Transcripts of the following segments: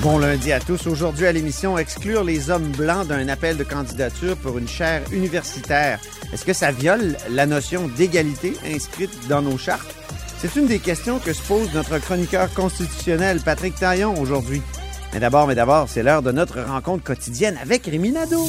Bon lundi à tous. Aujourd'hui à l'émission, exclure les hommes blancs d'un appel de candidature pour une chaire universitaire. Est-ce que ça viole la notion d'égalité inscrite dans nos chartes? C'est une des questions que se pose notre chroniqueur constitutionnel Patrick Taillon aujourd'hui. Mais d'abord, mais d'abord, c'est l'heure de notre rencontre quotidienne avec Rémi Nadeau.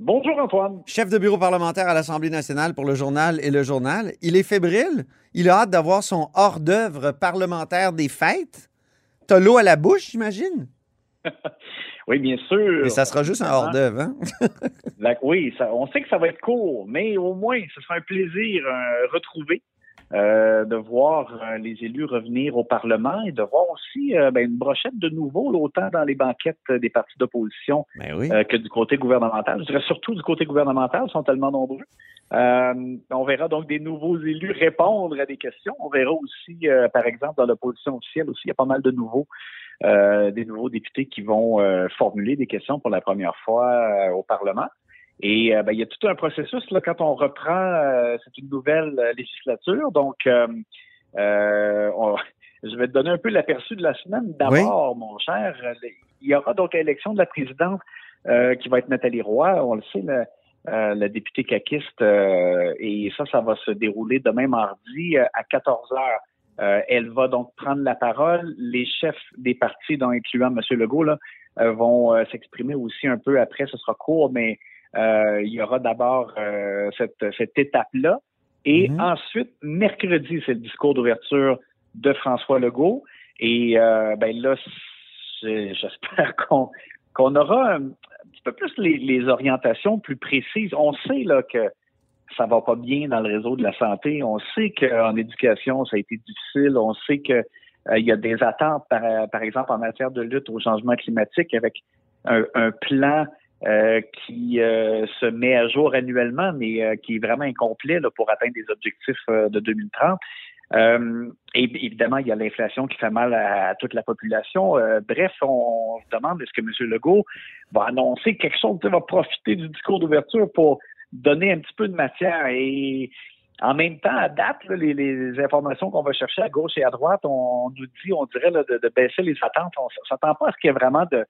Bonjour Antoine. Chef de bureau parlementaire à l'Assemblée nationale pour le journal et le journal. Il est fébrile. Il a hâte d'avoir son hors-d'œuvre parlementaire des fêtes. T'as l'eau à la bouche, j'imagine? Oui, bien sûr. Et ça sera juste un hors-d'œuvre, hein? Oui, ça- on sait que ça va être court, mais au moins, ce sera un plaisir euh, retrouvé euh, de voir euh, les élus revenir au Parlement et de voir aussi euh, ben, une brochette de nouveau, autant dans les banquettes des partis d'opposition Ben oui. euh, que du côté gouvernemental. Je dirais surtout du côté gouvernemental, ils sont tellement nombreux. Euh, on verra donc des nouveaux élus répondre à des questions. On verra aussi, euh, par exemple, dans l'opposition officielle aussi, il y a pas mal de nouveaux, euh, des nouveaux députés qui vont euh, formuler des questions pour la première fois au Parlement. Et euh, ben, il y a tout un processus là quand on reprend, euh, c'est une nouvelle euh, législature, donc euh, euh, on- je vais te donner un peu l'aperçu de la semaine. D'abord, mon cher, il y aura donc l'élection de la présidente euh, qui va être Nathalie Roy. On le sait, la, euh, la députée caquiste, euh, et ça, ça va se dérouler demain mardi euh, à 14 heures. Euh, elle va donc prendre la parole. Les chefs des partis, dont incluant M. Legault, là, euh, vont s'exprimer aussi un peu après. Ce sera court, mais il y aura d'abord euh, cette, cette étape-là. Et Mhm. ensuite, mercredi, c'est le discours d'ouverture de François Legault. Et euh, ben là, j'espère qu'on qu'on aura un, petit peu plus les, les orientations plus précises. On sait là que ça va pas bien dans le réseau de la santé. On sait qu'en éducation, ça a été difficile. On sait que euh, il y a des attentes, par, par exemple, en matière de lutte au changement climatique, avec un, un plan euh, qui euh, se met à jour annuellement, mais euh, qui est vraiment incomplet pour atteindre des objectifs de 2030. Euh, et évidemment, il y a l'inflation qui fait mal à, toute la population. Bref, on, se demande est-ce que M. Legault va annoncer quelque chose, va profiter du discours d'ouverture pour donner un petit peu de matière. Et en même temps, à date, les, les informations qu'on va chercher à gauche et à droite, on, nous dit, on dirait, de, de baisser les attentes. On ne s'attend pas à ce qu'il y ait vraiment de,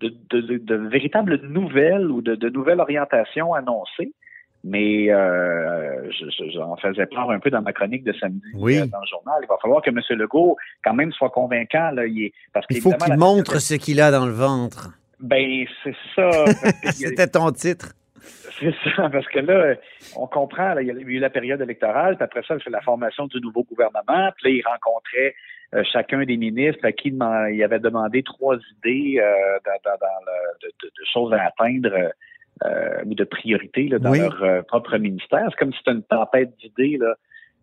de, de, de- de véritables nouvelles ou de, de nouvelles orientations annoncées. Mais euh, je- je- j'en faisais part un peu dans ma chronique de samedi Oui. euh, dans le journal. Il va falloir que M. Legault, quand même, soit convaincant. Là, il est, parce Il faut qu'il montre ce qu'il a dans le ventre. Ben, c'est ça. a- C'était ton titre. c'est ça, parce que là, on comprend, là, il y a eu la période électorale, puis après ça, c'est la formation du nouveau gouvernement, puis là, il rencontrait euh, chacun des ministres à qui il avait demandé trois idées euh, dans, dans- dans le- de, de- choses à atteindre euh, ou de priorités dans Oui. leur euh, propre ministère. C'est comme si c'était une tempête d'idées. Là.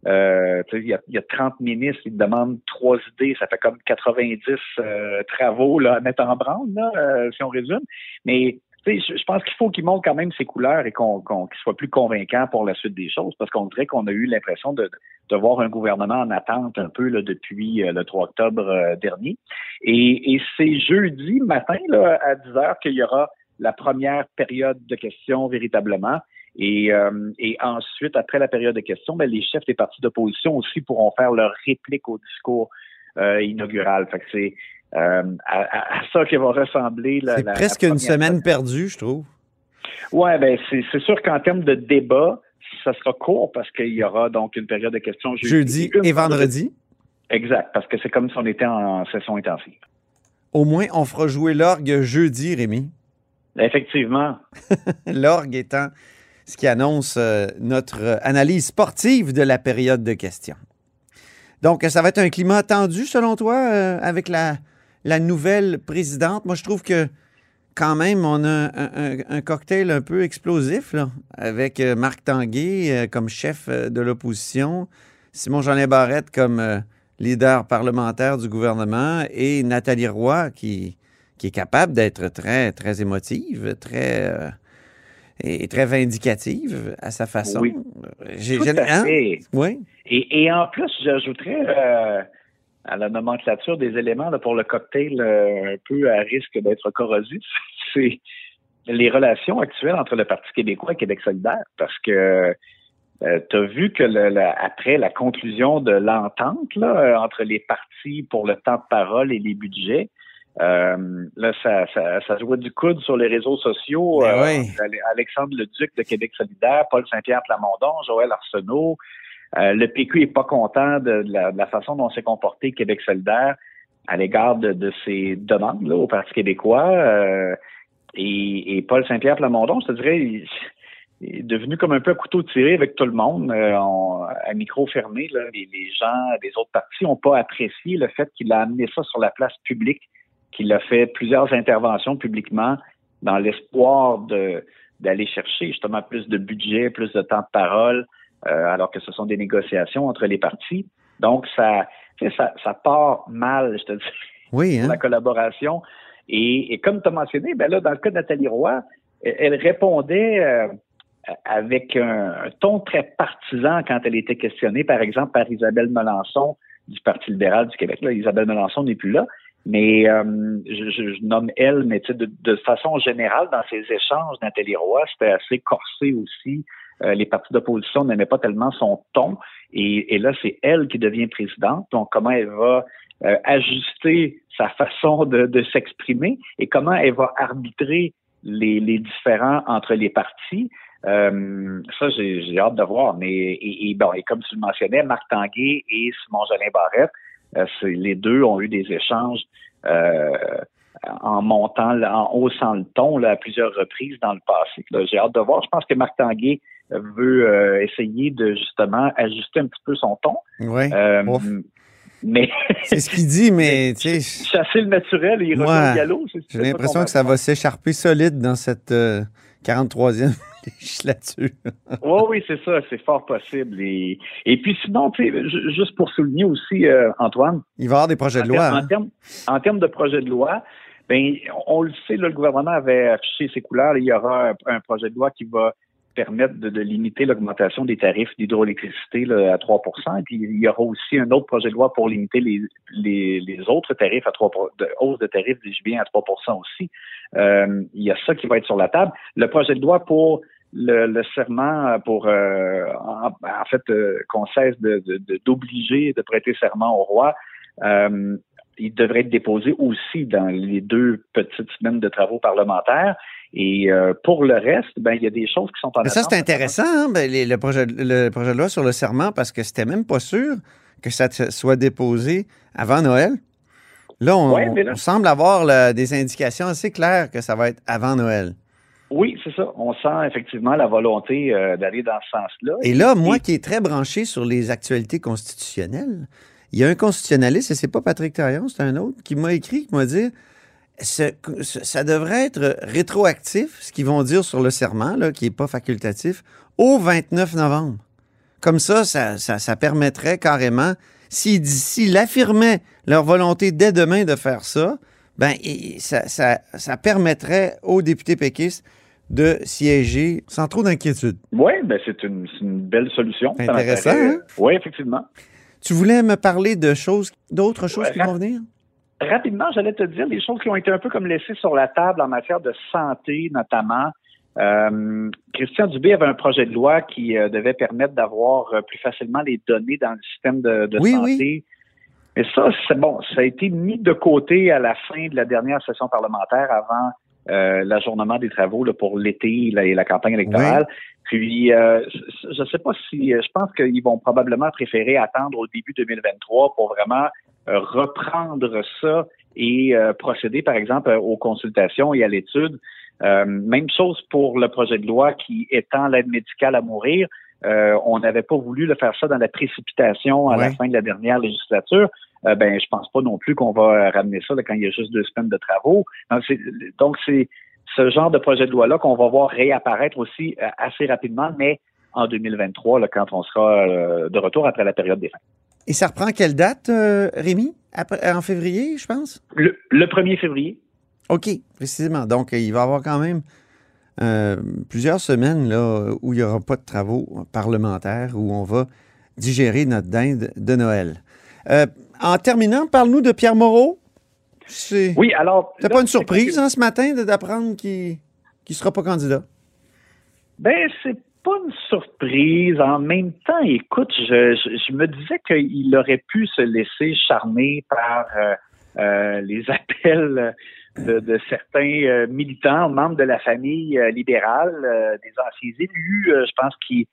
Euh, il, y a, il y a 30 ministres, ils demandent trois idées, ça fait comme 90 euh, travaux là, à mettre en branle, là, euh, si on résume. Mais je, pense qu'il faut qu'il montre quand même ses couleurs et qu'on soit plus convaincant pour la suite des choses, parce qu'on dirait qu'on a eu l'impression de, de voir un gouvernement en attente un peu là, depuis euh, le 3 octobre euh, dernier. Et, et c'est jeudi matin là, à 10 heures qu'il y aura la première période de questions véritablement. Et, euh, et ensuite, après la période de questions, ben, les chefs des partis d'opposition aussi pourront faire leur réplique au discours euh, inaugural. Fait que à, à, ça qui va ressembler la, C'est presque la une semaine perdue, je trouve. Ouais, ben c'est sûr qu'en termes de débat, ça sera court parce qu'il y aura donc une période de questions jeudi, Jeudi et vendredi. Exact, parce que c'est comme si on était en session intensive. Au moins, on fera jouer l'orgue jeudi, Rémi. Effectivement. L'orgue étant ce qui annonce euh, notre euh, analyse sportive de la période de questions. Donc, ça va être un climat tendu, selon toi, euh, avec la, la nouvelle présidente. Moi, je trouve que quand même, on a un, un- un cocktail un peu explosif, là, avec euh, Marc Tanguay euh, comme chef euh, de l'opposition, Simon Jeanin Barrette comme leader parlementaire du gouvernement et Nathalie Roy qui, qui est capable d'être très, très émotive, très, et très vindicative à sa façon. Oui. Tout hein? Oui. Et, et en plus, j'ajouterais à la nomenclature des éléments là, pour le cocktail euh, un peu à risque d'être corrosif, c'est les relations actuelles entre le Parti québécois et Québec solidaire. Parce que tu as vu que le- après la conclusion de l'entente euh, entre les partis pour le temps de parole et les budgets, euh, là, ça, ça, ça jouait du coude sur les réseaux sociaux. Ben euh, oui. Ale- Alexandre Leduc de Québec solidaire, Paul Saint-Pierre Plamondon, Joël Arsenault. Euh, le PQ est pas content de, la, façon dont s'est comporté Québec solidaire à l'égard de, ses demandes là, au Parti québécois. Euh, et, Paul Saint-Pierre Plamondon, je te dirais, il, est devenu comme un peu à couteau tiré avec tout le monde. Euh, à micro fermé, là, les, gens des autres partis n'ont pas apprécié le fait qu'il a amené ça sur la place publique, qu'il a fait plusieurs interventions publiquement dans l'espoir d'aller chercher justement plus de budget, plus de temps de parole, euh, alors que ce sont des négociations entre les partis. Donc, ça, ça, ça part mal, je te dis, Oui, hein? la collaboration. Et, et comme tu as mentionné, ben là, dans le cas de Nathalie Roy, elle, elle répondait euh, avec un, un ton très partisan quand elle était questionnée, par exemple, par Isabelle Melançon du Parti libéral du Québec. Là, Isabelle Melançon n'est plus là. Mais euh, je, nomme elle, mais tu sais, de, de façon générale, dans ses échanges, Nathalie Roy, c'était assez corsé aussi. Euh, les partis d'opposition n'aimaient pas tellement son ton. Et, et là, c'est elle qui devient présidente. Donc, comment elle va euh, ajuster sa façon de, de s'exprimer et comment elle va arbitrer les, les différends entre les partis. Euh, ça, j'ai hâte de voir. Mais et, et bon, et comme tu le mentionnais, Marc Tanguay et Simon Jolin Barrette, euh, les deux ont eu des échanges euh, en montant, en haussant le ton là, à plusieurs reprises dans le passé. J'ai hâte de voir. Je pense que Marc Tanguay veut euh, essayer de justement ajuster un petit peu son ton. Oui. Euh, mais C'est ce qu'il dit, mais tu sais, chasser le naturel et il revient Ouais. au galop. j'ai l'impression que ça va- s'écharper solide dans cette euh, 43e législature. Oui, oui, c'est ça, c'est fort possible. Et, et puis sinon, juste pour souligner aussi, euh, Antoine, Il va y avoir des projets de loi. en hein? termes en termes de projet de loi, ben on le sait, là, le gouvernement avait affiché ses couleurs. Il y aura un, un projet de loi qui va permettre de, de limiter l'augmentation des tarifs d'hydroélectricité à 3 Et puis il y aura aussi un autre projet de loi pour limiter les, les, les autres tarifs à 3 de hausse de tarifs, dis-je bien, à 3% aussi. Euh, il y a ça qui va être sur la table. Le projet de loi pour le, le serment pour euh, en, en fait euh, qu'on cesse de, de- d'obliger de prêter serment au roi. Euh, il devrait être déposé aussi dans les deux petites semaines de travaux parlementaires. Et euh, pour le reste, ben il y a des choses qui sont en Mais ça, c'est intéressant, hein, ben, les- le, projet, le projet de loi sur le serment, parce que c'était même pas sûr que ça soit déposé avant Noël. Là, on, Ouais, mais là- on semble avoir là, des indications assez claires que ça va être avant Noël. Oui, c'est ça. On sent effectivement la volonté euh, d'aller dans ce sens-là. Et là, moi qui est très branché sur les actualités constitutionnelles, il y a un constitutionnaliste, et c'est pas Patrick Taillon, c'est un autre, qui m'a écrit, qui m'a dit ce- ça devrait être rétroactif, ce qu'ils vont dire sur le serment, là, qui n'est pas facultatif, au 29 novembre. Comme ça, ça, ça, ça permettrait carrément, s'ils affirmaient leur volonté dès demain de faire ça, ben, ça, ça, ça permettrait aux députés péquistes de siéger sans trop d'inquiétude. Oui, ben c'est une, une belle solution. Intéressant, hein? Oui, effectivement. Tu voulais me parler de choses, d'autres choses Ouais, qui vont venir? Rapidement, j'allais te dire les choses qui ont été un peu comme laissées sur la table en matière de santé, notamment. Euh, Christian Dubé avait un projet de loi qui euh, devait permettre d'avoir euh, plus facilement les données dans le système de, de Oui, santé. oui. Mais ça, c'est bon, ça a été mis de côté à la fin de la dernière session parlementaire avant euh, l'ajournement des travaux là, pour l'été et la campagne électorale. Puis, euh, je ne sais pas si, je pense qu'ils vont probablement préférer attendre au début 2023 pour vraiment euh, reprendre ça et euh, procéder, par exemple, euh, aux consultations et à l'étude. Euh, même chose pour le projet de loi qui étend l'aide médicale à mourir. Euh, on n'avait pas voulu le faire ça dans la précipitation à la fin de la dernière législature. Euh, ben, je pense pas non plus qu'on va ramener ça là, quand il y a juste deux semaines de travaux. Donc, c'est ce genre de projet de loi-là qu'on va voir réapparaître aussi euh, assez rapidement, mais en 2023, là, quand on sera euh, de retour après la période des fêtes. Et ça reprend quelle date, euh, Rémi? Après- en février, je pense? Le, le 1er février. OK, précisément. Donc, il va y avoir quand même euh, plusieurs semaines là, où il n'y aura pas de travaux parlementaires, où on va digérer notre dinde de Noël. Euh, en terminant, parle-nous de Pierre Moreau. C'est Oui, alors. c'est là, pas une surprise hein, ce matin d'apprendre qu'il ne sera pas candidat? Ben, c'est pas une surprise. En même temps, écoute, je, je, je me disais qu'il aurait pu se laisser charmer par euh, euh, les appels de, de certains euh, militants, membres de la famille libérale, des anciens élus, je pense, qui,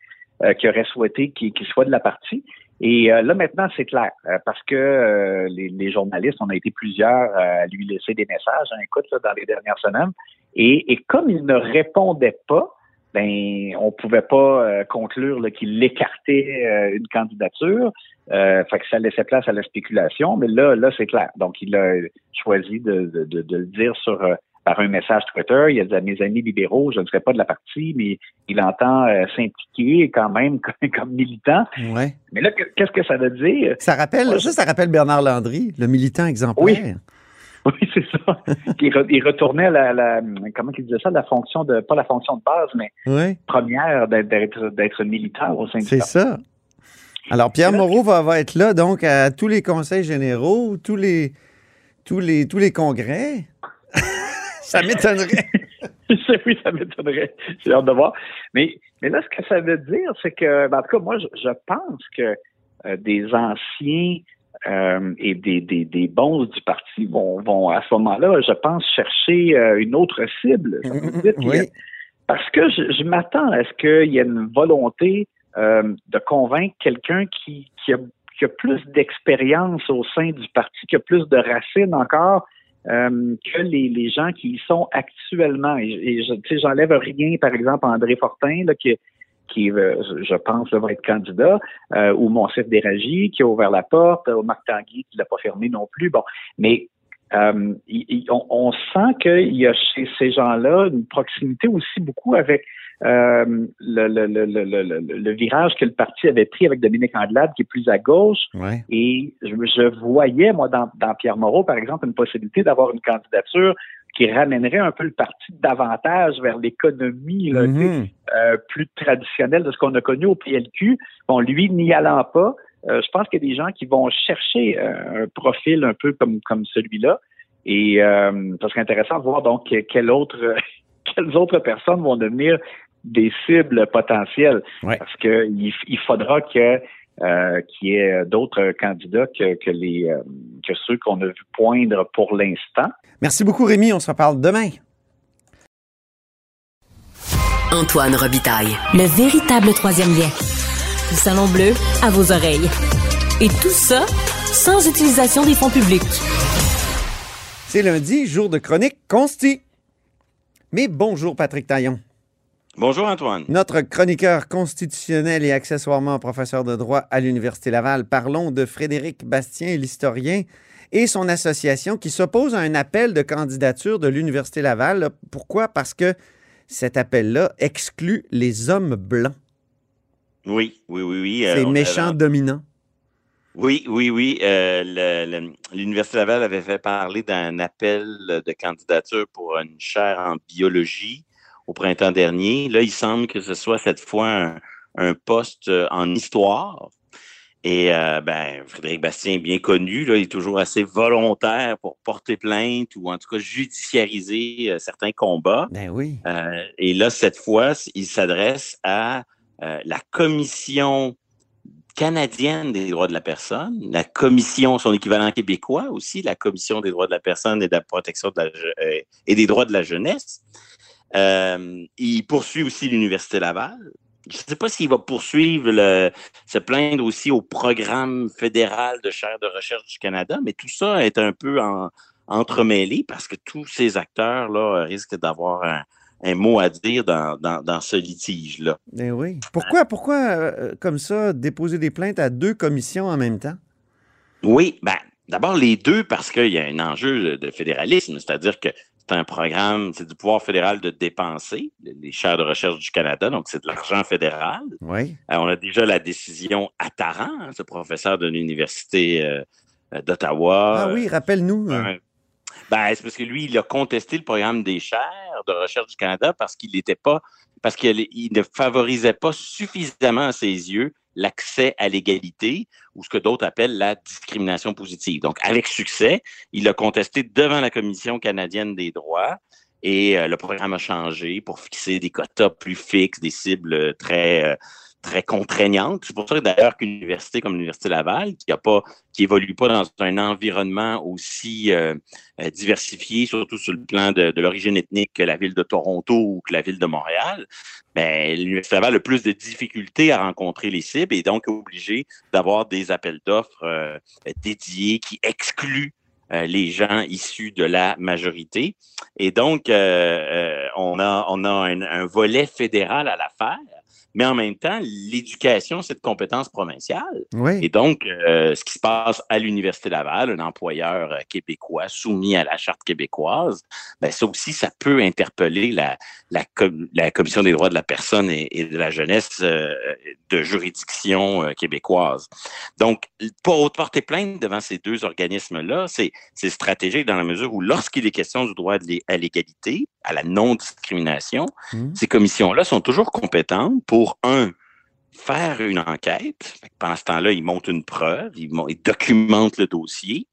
qui auraient souhaité qu'il qu'il soit de la partie. Et euh, là, maintenant, c'est clair, euh, parce que euh, les, les journalistes, on a été plusieurs euh, à lui laisser des messages, hein, écoute, là, dans les dernières semaines. Et, et comme il ne répondait pas, ben on pouvait pas euh, conclure qu'il écartait euh, une candidature. Fait que ça laissait place à la spéculation, mais là, là, c'est clair. Donc, il a choisi de, de, de, de le dire sur par un message Twitter. Il a dit à mes amis libéraux, je ne serai pas de la partie, mais il entend euh, s'impliquer quand même comme, comme militant. Ouais. Mais là, que- qu'est-ce que ça veut dire? Ça rappelle, Ouais, ça, ça rappelle Bernard Landry, le militant exemplaire. Oui. Oui, c'est ça. il, re- il retournait à la, la comment il disait ça, la fonction de pas la fonction de base, mais Oui, première d'être- d'être militant au sein du c'est ça. Alors, Pierre Moreau va, va être là, donc, à tous les conseils généraux, tous les, tous les, tous les congrès. Ça m'étonnerait. oui, ça m'étonnerait. J'ai hâte de voir. Mais, mais là, ce que ça veut dire, c'est que, ben, en tout cas, moi, je, je pense que euh, des anciens euh, et des, des, des bons du parti vont, vont à ce moment-là, je pense, chercher euh, une autre cible. Ça veut dire a- Oui. Parce que je, je m'attends à ce qu'il y ait une volonté de convaincre quelqu'un qui, qui, a, qui a plus d'expérience au sein du parti, qui a plus de racines encore euh, que les, les gens qui y sont actuellement. Et, et j'enlève rien, par exemple, André Fortin, là, qui, qui euh, je pense, va être candidat, euh, ou Monsef Déragi, qui a ouvert la porte, ou Marc Tanguy, qui l'a pas fermé non plus. Bon, mais euh, il- il- on, on sent qu'il y a chez ces gens-là une proximité aussi beaucoup avec euh, le, le, le, le, le, le- le virage que le parti avait pris avec Dominique Anglade, qui est plus à gauche. Ouais. Et je, je voyais, moi, dans, dans Pierre Moreau, par exemple, une possibilité d'avoir une candidature qui ramènerait un peu le parti davantage vers l'économie Mhm. euh, plus traditionnelle de ce qu'on a connu au PLQ. Bon, lui, n'y allant pas, je pense qu'il y a des gens qui vont chercher euh, un profil un peu comme, comme celui-là. Et euh, ça serait intéressant de voir donc quelle autre, quelles autres personnes vont devenir des cibles potentielles. Ouais. Parce que il, faudra que euh, qu'il y ait d'autres candidats que, que les euh, que ceux qu'on a vu poindre pour l'instant. Merci beaucoup, Rémi. On se reparle demain. Antoine Robitaille. Le véritable troisième lien. Le salon bleu à vos oreilles. Et tout ça sans utilisation des fonds publics. C'est lundi, jour de chronique consti. Mais bonjour, Patrick Taillon. Bonjour Antoine. Notre chroniqueur constitutionnel et accessoirement professeur de droit à l'Université Laval. Parlons de Frédéric Bastien, l'historien, et son association qui s'oppose à un appel de candidature de l'Université Laval. Pourquoi? Parce que cet appel-là exclut les hommes blancs, Oui, oui, oui, oui. ces euh, on- méchants alors, dominants. Oui, oui, oui. euh, L'Université Laval avait fait parler d'un appel de candidature pour une chaire en biologie au printemps dernier. Là, il semble que ce soit cette fois un, un poste euh, en histoire. Et euh, ben, Frédéric Bastien est bien connu, là, il est toujours assez volontaire pour porter plainte ou en tout cas judiciariser euh, certains combats. Ben oui. Euh, et là, cette fois, il s'adresse à euh, la Commission canadienne des droits de la personne, la Commission, son équivalent québécois aussi, la Commission des droits de la personne et de la protection euh, et des droits de la jeunesse. Euh, il poursuit aussi l'Université Laval. Je ne sais pas s'il va poursuivre, se plaindre aussi au programme fédéral de chaire de recherche du Canada, mais tout ça est un peu en, entremêlé parce que tous ces acteurs-là risquent d'avoir un, un mot à dire dans, dans, dans ce litige-là. Ben oui. Pourquoi, pourquoi euh, comme ça, déposer des plaintes à deux commissions en même temps? Oui, ben, d'abord les deux parce qu'il y a un enjeu de fédéralisme, c'est-à-dire que c'est un programme, c'est du pouvoir fédéral de dépenser, les chaires de recherche du Canada, donc c'est de l'argent fédéral. Oui. Euh, on a déjà la décision à Taran, hein, ce professeur de l'Université euh, d'Ottawa. Ah oui, rappelle-nous. Euh, ben, c'est parce que lui, il a contesté le programme des chaires de recherche du Canada parce qu'il n'était pas, parce qu'il ne favorisait pas suffisamment à ses yeux l'accès à l'égalité ou ce que d'autres appellent la discrimination positive. Donc, avec succès, il a contesté devant la Commission canadienne des droits et euh, le programme a changé pour fixer des quotas plus fixes, des cibles très euh, très contraignante. C'est pour ça d'ailleurs qu'une université comme l'Université Laval, qui a pas, qui évolue pas dans un environnement aussi euh, euh, diversifié, surtout sur le plan de, l'origine ethnique que la ville de Toronto ou que la ville de Montréal, ben, l'Université Laval a plus de difficultés à rencontrer les cibles et donc est obligé d'avoir des appels d'offres euh, dédiés qui excluent les gens issus de la majorité. Et donc, on a, on a un volet fédéral à l'affaire mais en même temps, l'éducation, c'est de compétence provinciale. Oui. Et donc, euh, ce qui se passe à l'Université Laval, un employeur euh, québécois soumis à la charte québécoise, ben, ça aussi, ça peut interpeller la, la, com la Commission des droits de la personne et, et de la jeunesse euh, de juridiction euh, québécoise. Donc, pour porter plainte devant ces deux organismes-là, c'est stratégique dans la mesure où lorsqu'il est question du droit à l'égalité, à la non-discrimination, mmh. ces commissions-là sont toujours compétentes pour un, faire une enquête. Pendant ce temps-là, ils montent une preuve, ils, ils, documentent le dossier.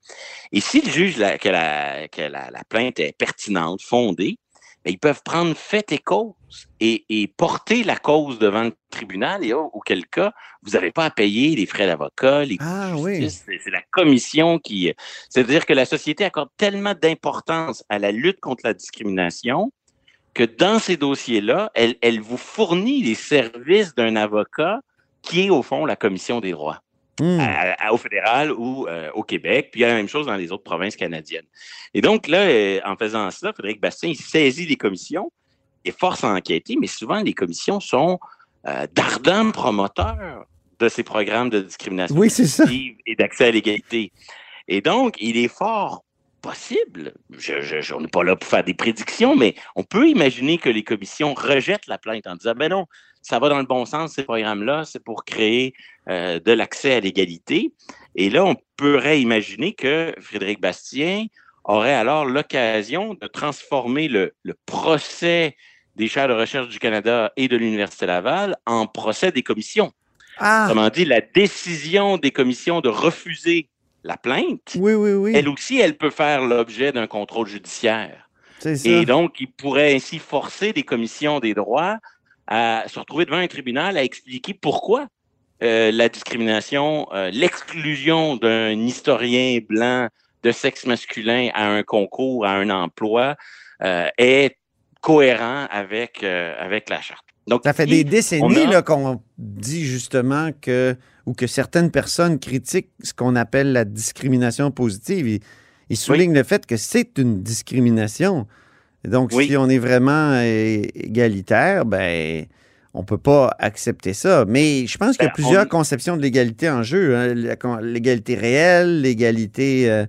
Et s'ils jugent la, que, la, que la, la, plainte est pertinente, fondée, bien, ils peuvent prendre fait et cause et, et, porter la cause devant le tribunal et oh, auquel cas, vous n'avez pas à payer les frais d'avocat, les ah, oui. C'est la commission qui... C'est-à-dire que la société accorde tellement d'importance à la lutte contre la discrimination que dans ces dossiers-là, elle, elle, vous fournit les services d'un avocat qui est au fond la commission des droits. Mmh. À, à, au fédéral ou euh, au Québec, puis il y a la même chose dans les autres provinces canadiennes. Et donc là, euh, en faisant cela, Frédéric Bastien, il saisit les commissions et force à enquêter, mais souvent les commissions sont euh, d'ardents promoteurs de ces programmes de discrimination oui, et d'accès à l'égalité. Et donc, il est fort possible. Je, je, on n'est pas là pour faire des prédictions, mais on peut imaginer que les commissions rejettent la plainte en disant, ben non, ça va dans le bon sens, ces programmes-là, c'est pour créer euh, de l'accès à l'égalité. Et là, on pourrait imaginer que Frédéric Bastien aurait alors l'occasion de transformer le, le procès des chaires de recherche du Canada et de l'Université Laval en procès des commissions. Ah. Autrement dit, la décision des commissions de refuser la plainte, oui, oui, oui. elle aussi, elle peut faire l'objet d'un contrôle judiciaire. Ça. Et donc, il pourrait ainsi forcer les commissions des droits à se retrouver devant un tribunal à expliquer pourquoi euh, la discrimination, euh, l'exclusion d'un historien blanc de sexe masculin à un concours, à un emploi, euh, est cohérent avec, avec la charte. Donc, ça fait des décennies a... qu'on dit justement que ou que certaines personnes critiquent ce qu'on appelle la discrimination positive. Ils, ils soulignent oui. le fait que c'est une discrimination. Donc, oui. si on est vraiment égalitaire, ben, on peut pas accepter ça. Mais je pense qu'il ben, y a plusieurs on... conceptions de l'égalité en jeu. Hein. L'égalité réelle, l'égalité euh,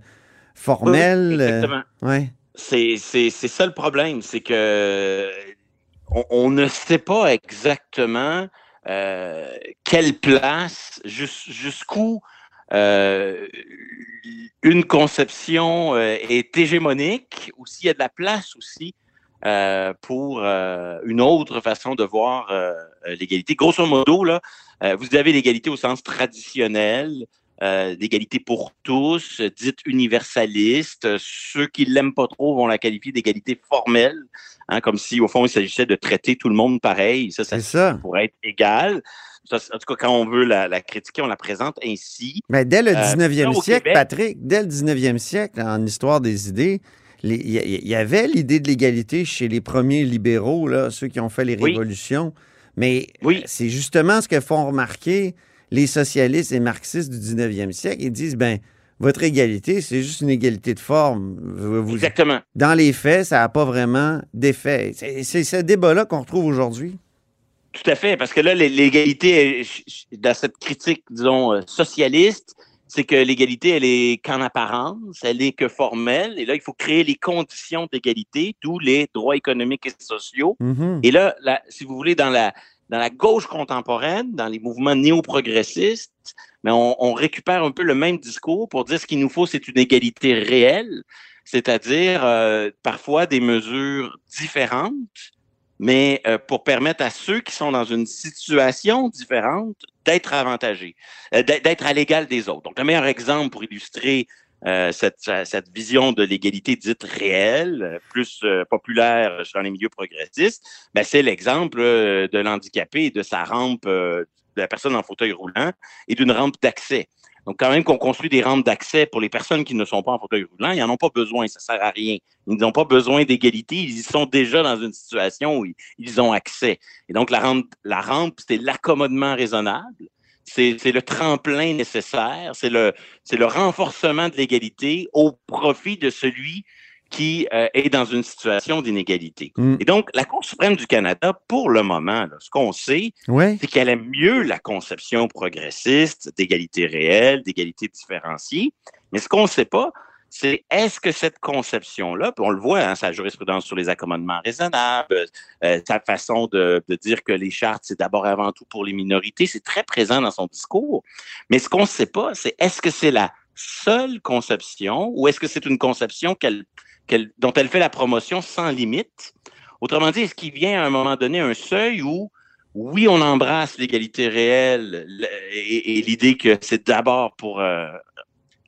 formelle. Oui, exactement. Euh, ouais. C'est ça le problème, c'est que on, on, ne sait pas exactement euh, quelle place, jusqu'où euh, une conception euh, est hégémonique, ou s'il y a de la place aussi euh, pour euh, une autre façon de voir euh, l'égalité. Grosso modo, là, vous avez l'égalité au sens traditionnel, d'égalité pour tous, dite universaliste. Ceux qui l'aiment pas trop vont la qualifier d'égalité formelle, hein, comme si au fond il s'agissait de traiter tout le monde pareil. Ça, ça, ça. pourrait être égal. En tout cas, quand on veut la, la, critiquer, on la présente ainsi. Mais dès le 19e euh, siècle, Québec, Patrick, dès le 19e siècle, en histoire des idées, il y, y, avait l'idée de l'égalité chez les premiers libéraux, là, ceux qui ont fait les Oui. révolutions. Mais Oui. c'est justement ce que font remarquer les socialistes et marxistes du 19e siècle. Ils disent, ben, votre égalité, c'est juste une égalité de forme. Vous- Exactement. dans les faits, ça n'a pas vraiment d'effet. C'est ce débat-là qu'on retrouve aujourd'hui. Tout à fait, parce que là, l'é- l'égalité, dans cette critique, disons, euh, socialiste, c'est que l'égalité, elle est qu'en apparence, elle est que formelle, et là, il faut créer les conditions d'égalité, d'où les droits économiques et sociaux. Mhm. Et là, là, si vous voulez, dans la, dans la gauche contemporaine, dans les mouvements néo-progressistes, mais on, on récupère un peu le même discours pour dire ce qu'il nous faut, c'est une égalité réelle, c'est-à-dire euh, parfois des mesures différentes, mais euh, pour permettre à ceux qui sont dans une situation différente d'être avantagés, euh, d'être à l'égal des autres. Donc, le meilleur exemple pour illustrer euh, cette, cette vision de l'égalité dite réelle, euh, plus euh, populaire dans les milieux progressistes, ben, c'est l'exemple euh, de l'handicapé et de sa rampe, euh, de la personne en fauteuil roulant et d'une rampe d'accès. Donc, quand même qu'on construit des rampes d'accès pour les personnes qui ne sont pas en fauteuil roulant, ils n'en ont pas besoin, ça sert à rien. Ils n'ont pas besoin d'égalité, ils sont déjà dans une situation où ils, ont accès. Et donc, la rampe, la rampe c'est l'accommodement raisonnable, c'est le tremplin nécessaire, c'est le renforcement de l'égalité au profit de celui qui euh, est dans une situation d'inégalité. Mm. Et donc, la Cour suprême du Canada, pour le moment, là, ce qu'on sait, Ouais. c'est qu'elle aime mieux la conception progressiste d'égalité réelle, d'égalité différenciée. Mais ce qu'on ne sait pas, c'est est-ce que cette conception-là, on le voit, hein, sa jurisprudence sur les accommodements raisonnables, euh, sa façon de, de dire que les chartes, c'est d'abord avant tout pour les minorités, c'est très présent dans son discours. Mais ce qu'on ne sait pas, c'est est-ce que c'est la seule conception ou est-ce que c'est une conception qu'elle, dont elle fait la promotion sans limite? Autrement dit, est-ce qu'il vient à un moment donné un seuil où oui, on embrasse l'égalité réelle le- et, et l'idée que c'est d'abord pour euh,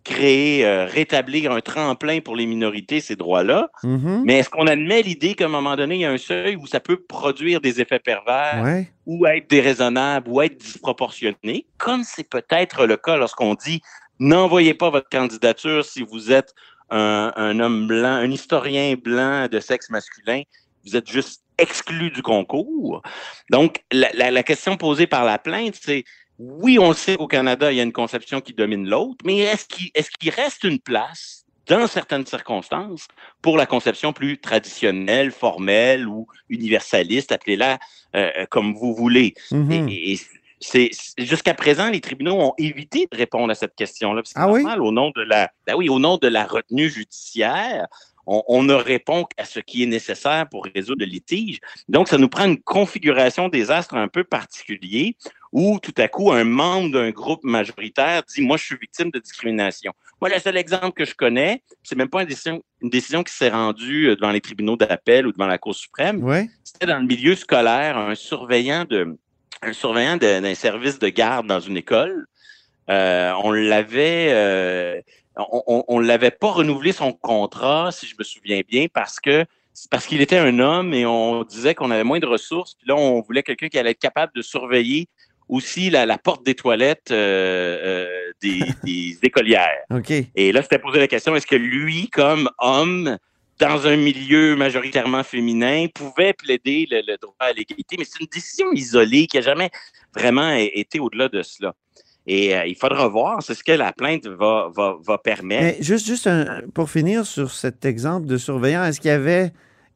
créer, euh, rétablir un tremplin pour les minorités, ces droits-là. Mhm. Mais est-ce qu'on admet l'idée qu'à un moment donné, il y a un seuil où ça peut produire des effets pervers Ouais. ou être déraisonnable ou être disproportionné, comme c'est peut-être le cas lorsqu'on dit n'envoyez pas votre candidature si vous êtes un, un homme blanc, un historien blanc de sexe masculin, vous êtes juste exclu du concours. Donc, la, la- la question posée par la plainte, c'est oui, on le sait qu'au Canada, il y a une conception qui domine l'autre, mais est-ce qu'il est-ce qu'il reste une place dans certaines circonstances pour la conception plus traditionnelle, formelle ou universaliste, appelez-la euh, comme vous voulez? Mhm. Et, et c'est jusqu'à présent, les tribunaux ont évité de répondre à cette question-là. Ah oui? normal, au nom de la, ben oui, au nom de la retenue judiciaire, on, on ne répond qu'à ce qui est nécessaire pour résoudre le litige. Donc, ça nous prend une configuration des astres un peu particulier où tout à coup, un membre d'un groupe majoritaire dit Moi, je suis victime de discrimination. Moi, le seul exemple que je connais, c'est même pas une décision, une décision qui s'est rendue euh, devant les tribunaux d'appel ou devant la Cour suprême. Ouais. C'était dans le milieu scolaire, un surveillant de un surveillant d'un service de garde dans une école. Euh, on l'avait euh, on, on, on l'avait pas renouvelé son contrat, si je me souviens bien, parce que parce qu'il était un homme et on disait qu'on avait moins de ressources. Puis là, on voulait quelqu'un qui allait être capable de surveiller aussi la, la porte des toilettes euh, euh, des, des écolières. OK. Et là, c'était posé la question, est-ce que lui, comme homme, dans un milieu majoritairement féminin, pouvait plaider le, le droit à l'égalité? Mais c'est une décision isolée qui n'a jamais vraiment été au-delà de cela. Et euh, il faudra voir, c'est ce que la plainte va, va, va permettre. Mais juste, juste un- pour finir sur cet exemple de surveillant, est-ce qu'il avait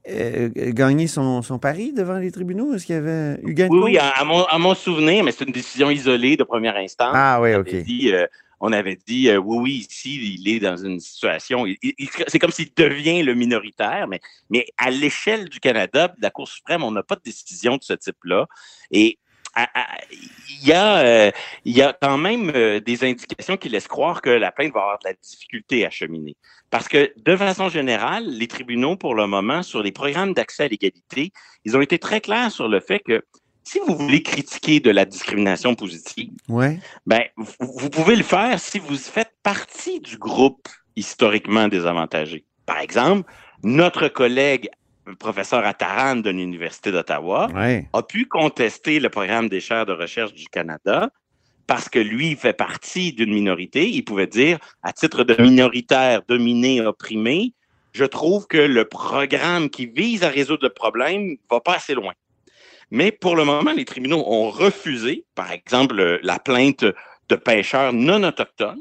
euh, gagné son, son pari devant les tribunaux? Est-ce qu'il avait eu gain de Oui, oui, à, à mon, à mon souvenir, mais c'est une décision isolée de première instance. Ah oui, OK. dit, euh, on avait dit, euh, oui, oui, ici, il est dans une situation, c'est comme s'il devient le minoritaire, mais, mais à l'échelle du Canada, la Cour suprême, on n'a pas de décision de ce type-là. Et il y, a, euh, y a quand même euh, des indications qui laissent croire que la plainte va avoir de la difficulté à cheminer. Parce que, de façon générale, les tribunaux, pour le moment, sur les programmes d'accès à l'égalité, ils ont été très clairs sur le fait que si vous voulez critiquer de la discrimination positive, Ouais. ben, vous, vous pouvez le faire si vous faites partie du groupe historiquement désavantagé. Par exemple, notre collègue professeur Attaran de l'Université d'Ottawa Ouais. a pu contester le programme des chaires de recherche du Canada parce que lui il fait partie d'une minorité. Il pouvait dire, à titre de minoritaire dominé, opprimé, je trouve que le programme qui vise à résoudre le problème va pas assez loin. Mais pour le moment, les tribunaux ont refusé, par exemple, le- la plainte de pêcheurs non autochtones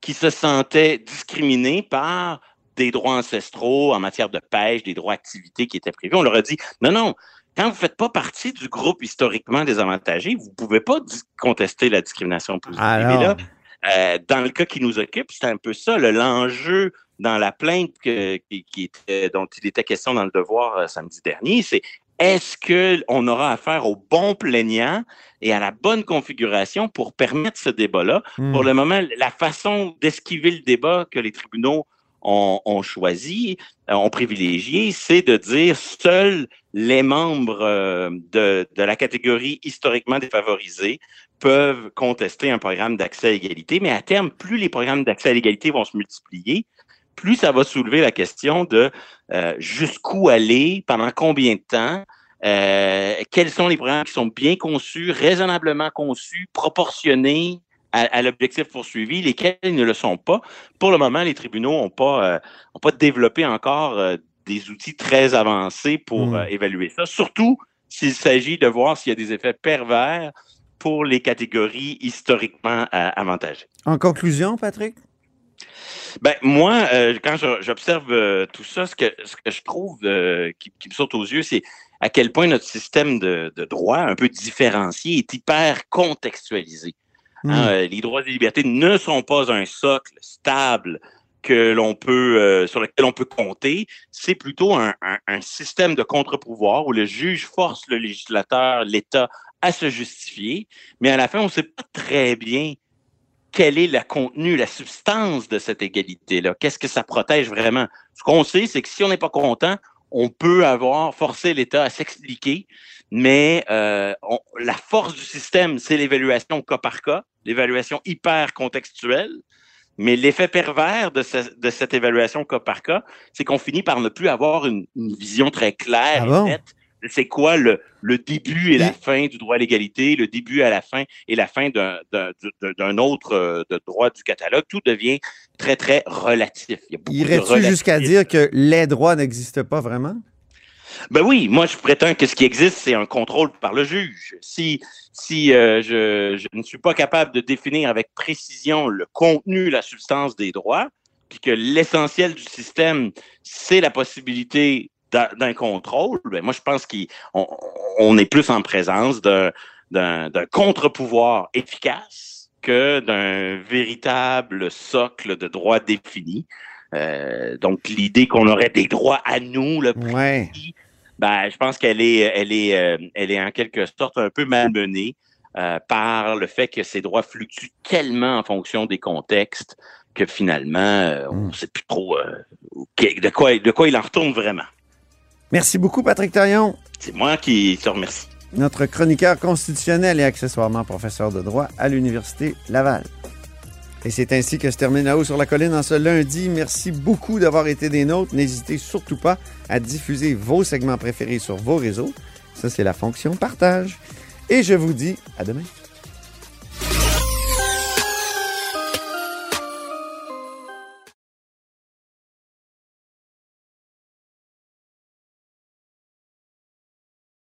qui se sentaient discriminés par des droits ancestraux en matière de pêche, des droits d'activité qui étaient prévus. On leur a dit, non, non, quand vous ne faites pas partie du groupe historiquement désavantagé, vous ne pouvez pas contester la discrimination positive. Alors? Et là, euh, dans le cas qui nous occupe, c'est un peu ça, le- l'enjeu dans la plainte que- qui, qui était, dont il était question dans le devoir euh, samedi dernier, c'est est-ce qu'on aura affaire au bon plaignant et à la bonne configuration pour permettre ce débat-là? Hmm. Pour le moment, la façon d'esquiver le débat que les tribunaux ont, ont choisi, euh, ont privilégié, c'est de dire seuls les membres euh, de, de la catégorie historiquement défavorisée peuvent contester un programme d'accès à l'égalité. Mais à terme, plus les programmes d'accès à l'égalité vont se multiplier, plus ça va soulever la question de euh, jusqu'où aller, pendant combien de temps, euh, quels sont les programmes qui sont bien conçus, raisonnablement conçus, proportionnés à, à l'objectif poursuivi, lesquels ne le sont pas. Pour le moment, les tribunaux n'ont pas, euh, ont pas développé encore des outils très avancés pour Mm. euh, évaluer ça, surtout s'il s'agit de voir s'il y a des effets pervers pour les catégories historiquement avantagées. En conclusion, Patrick? Ben, moi, euh, quand j'observe euh, tout ça, ce que, ce que je trouve euh, qui, qui me saute aux yeux, c'est à quel point notre système de, de droit, un peu différencié, est hyper contextualisé. Hein, Hmm. euh, les droits et libertés ne sont pas un socle stable que l'on peut sur lequel on peut compter. C'est plutôt un, un- un système de contre-pouvoir où le juge force le législateur, l'État à se justifier, mais à la fin, on ne sait pas très bien quel est le contenu, la substance de cette égalité-là? Qu'est-ce que ça protège vraiment? Ce qu'on sait, c'est que si on n'est pas content, on peut avoir forcé l'État à s'expliquer, mais euh, on- la force du système, c'est l'évaluation cas par cas, l'évaluation hyper contextuelle. Mais l'effet pervers de, ce- de cette évaluation cas par cas, c'est qu'on finit par ne plus avoir une, une vision très claire Ah et nette c'est quoi le, le début et la fin du droit à l'égalité, le début à la fin et la fin d'un- autre euh, de droit du catalogue? Tout devient très, très relatif. Irais-tu jusqu'à dire que les droits n'existent pas vraiment? Ben oui, moi je prétends que ce qui existe, c'est un contrôle par le juge. Si, si euh, je, je ne suis pas capable de définir avec précision le contenu, la substance des droits, puis que l'essentiel du système, c'est la possibilité d'un contrôle, ben moi je pense qu'on on est plus en présence d'un contre-pouvoir efficace que d'un véritable socle de droits définis. Euh, donc l'idée qu'on aurait des droits à nous, le Ouais. ben, je pense qu'elle est, elle est, euh, elle est en quelque sorte un peu malmenée euh, par le fait que ces droits fluctuent tellement en fonction des contextes que finalement, on ne sait plus trop de, quoi, de quoi il en retourne vraiment. Merci beaucoup, Patrick Tarion, C'est moi qui te remercie. notre chroniqueur constitutionnel et accessoirement professeur de droit à l'Université Laval. Et c'est ainsi que se termine La Haut sur la colline en ce lundi. Merci beaucoup d'avoir été des nôtres. N'hésitez surtout pas à diffuser vos segments préférés sur vos réseaux. Ça, c'est la fonction partage. Et je vous dis à demain.